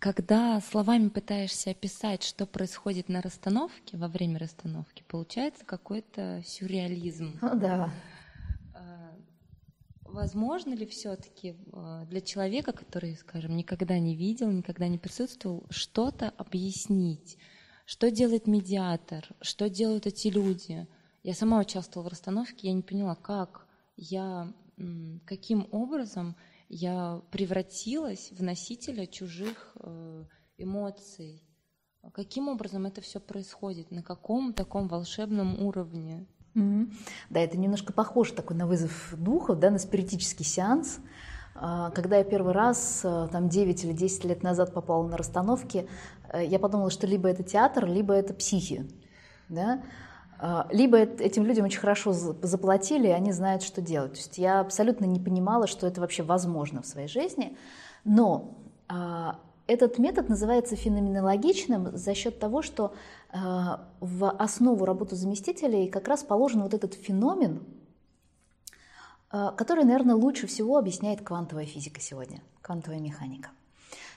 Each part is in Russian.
когда словами пытаешься описать, что происходит на расстановке, во время расстановки, получается какой-то сюрреализм. Ну да. А, возможно ли все-таки а, для человека, который, скажем, никогда не видел, никогда не присутствовал, что-то объяснить? Что делает медиатор? Что делают эти люди? Я сама участвовала в расстановке, я не поняла, как я, каким образом я превратилась в носителя чужих э, эмоций. Каким образом это все происходит? На каком таком волшебном уровне? Mm-hmm. Да, это немножко похоже такой на вызов духов, да, на спиритический сеанс. А, когда я первый раз, э, там 9 или 10 лет назад попала на расстановки, э, я подумала, что либо это театр, либо это психи. Да? А, либо этим людям очень хорошо заплатили, и они знают, что делать. То есть я абсолютно не понимала, что это вообще возможно в своей жизни. Но а, этот метод называется феноменологичным за счет того, что а, в основу работы заместителей как раз положен вот этот феномен, который, наверное, лучше всего объясняет квантовая физика сегодня, квантовая механика.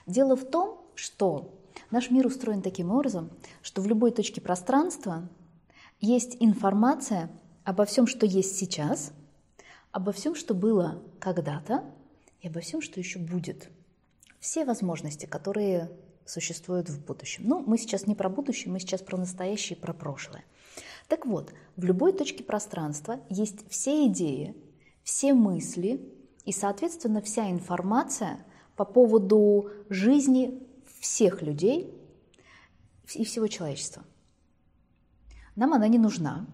Дело в том, что наш мир устроен таким образом, что в любой точке пространства есть информация обо всем, что есть сейчас, обо всем, что было когда-то, и обо всем, что еще будет. Все возможности, которые существуют в будущем. Ну, мы сейчас не про будущее, мы сейчас про настоящее и про прошлое. Так вот, в любой точке пространства есть все идеи, все мысли и, соответственно, вся информация по поводу жизни всех людей и всего человечества. Нам она не нужна.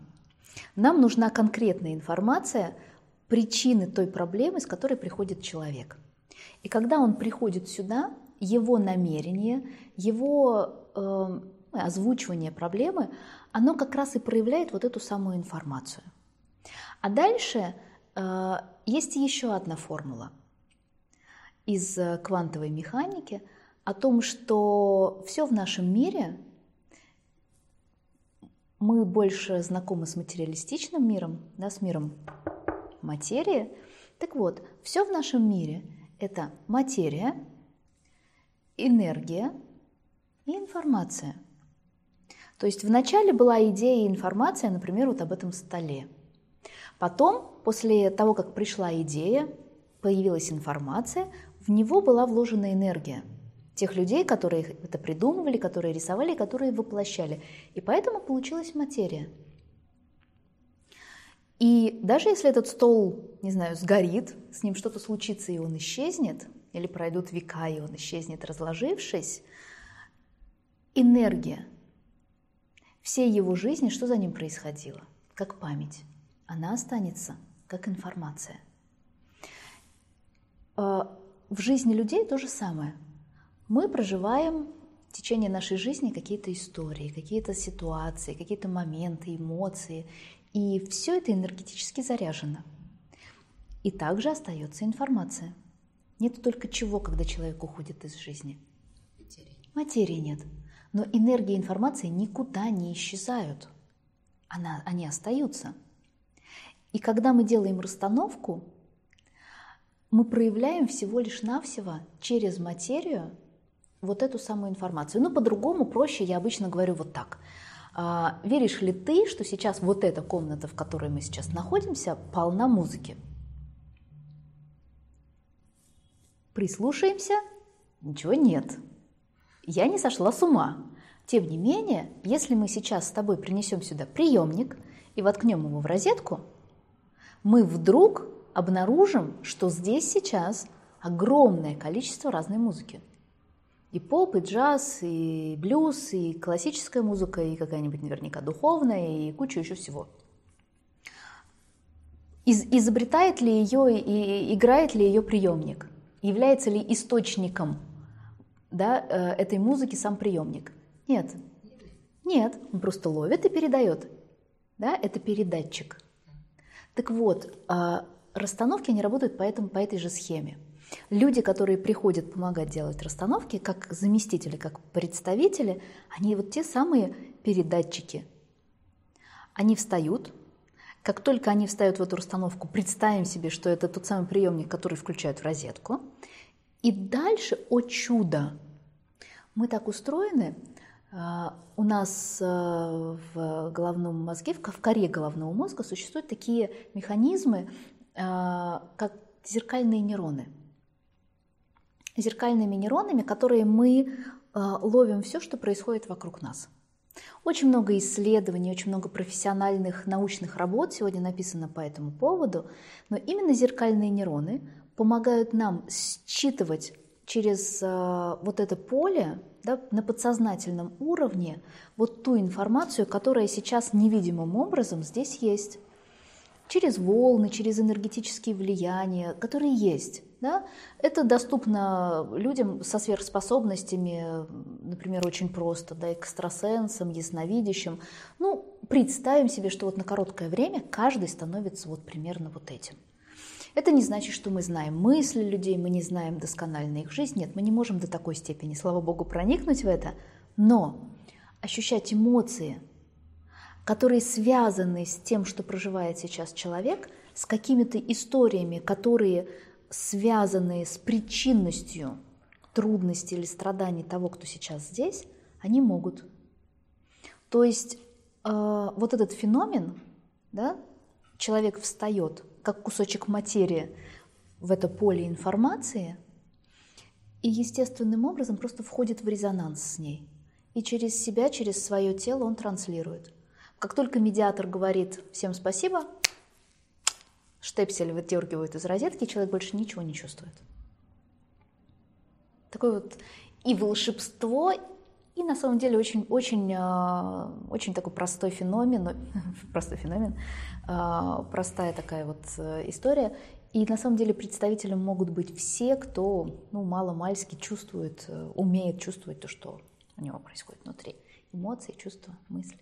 Нам нужна конкретная информация, причины той проблемы, с которой приходит человек. И когда он приходит сюда, его намерение, его э, озвучивание проблемы, оно как раз и проявляет вот эту самую информацию. А дальше э, есть еще одна формула из квантовой механики о том, что все в нашем мире мы больше знакомы с материалистичным миром, да, с миром материи. Так вот, все в нашем мире – это материя, энергия и информация. То есть вначале была идея и информация, например, вот об этом столе. Потом, после того, как пришла идея, появилась информация, в него была вложена энергия – тех людей, которые это придумывали, которые рисовали, которые воплощали. И поэтому получилась материя. И даже если этот стол, не знаю, сгорит, с ним что-то случится, и он исчезнет, или пройдут века, и он исчезнет, разложившись, энергия всей его жизни, что за ним происходило, как память, она останется как информация. А, в жизни людей то же самое – мы проживаем в течение нашей жизни какие-то истории, какие-то ситуации, какие-то моменты, эмоции, и все это энергетически заряжено. И также остается информация. Нет только чего, когда человек уходит из жизни. Материи. Материи нет. Но энергия и информация никуда не исчезают. Она, они остаются. И когда мы делаем расстановку, мы проявляем всего лишь навсего через материю вот эту самую информацию. Ну, по-другому, проще я обычно говорю вот так. А, веришь ли ты, что сейчас вот эта комната, в которой мы сейчас находимся, полна музыки? Прислушаемся? Ничего нет. Я не сошла с ума. Тем не менее, если мы сейчас с тобой принесем сюда приемник и воткнем его в розетку, мы вдруг обнаружим, что здесь сейчас огромное количество разной музыки. И поп, и джаз, и блюз, и классическая музыка, и какая-нибудь наверняка духовная, и куча еще всего. Из, изобретает ли ее и играет ли ее приемник? Является ли источником да, э, этой музыки сам приемник? Нет. Нет, он просто ловит и передает. Да, это передатчик. Так вот, а, расстановки, они работают по, этому, по этой же схеме. Люди, которые приходят помогать делать расстановки, как заместители, как представители, они вот те самые передатчики. Они встают, как только они встают в эту расстановку, представим себе, что это тот самый приемник, который включают в розетку. И дальше, о чудо, Мы так устроены, а, у нас а, в головном мозге, в коре головного мозга существуют такие механизмы, а, как зеркальные нейроны. Зеркальными нейронами, которые мы ловим все, что происходит вокруг нас. Очень много исследований, очень много профессиональных научных работ сегодня написано по этому поводу, но именно зеркальные нейроны помогают нам считывать через вот это поле да, на подсознательном уровне вот ту информацию, которая сейчас невидимым образом здесь есть. Через волны, через энергетические влияния, которые есть. Да? Это доступно людям со сверхспособностями, например, очень просто, да, экстрасенсам, ясновидящим. Ну, представим себе, что вот на короткое время каждый становится вот примерно вот этим. Это не значит, что мы знаем мысли людей, мы не знаем досконально их жизнь. Нет, мы не можем до такой степени, слава богу, проникнуть в это. Но ощущать эмоции, которые связаны с тем, что проживает сейчас человек, с какими-то историями, которые связаны с причинностью трудностей или страданий того, кто сейчас здесь, они могут. То есть э, вот этот феномен, да, человек встает как кусочек материи в это поле информации и естественным образом просто входит в резонанс с ней. И через себя, через свое тело он транслирует. Как только медиатор говорит «всем спасибо», штепсель выдергивают из розетки, человек больше ничего не чувствует. Такое вот и волшебство, и на самом деле очень, очень, а, очень такой простой феномен, простой феномен, а, простая такая вот э, история. И на самом деле представителем могут быть все, кто ну, мало-мальски чувствует, э, умеет чувствовать то, что у него происходит внутри. Эмоции, чувства, мысли.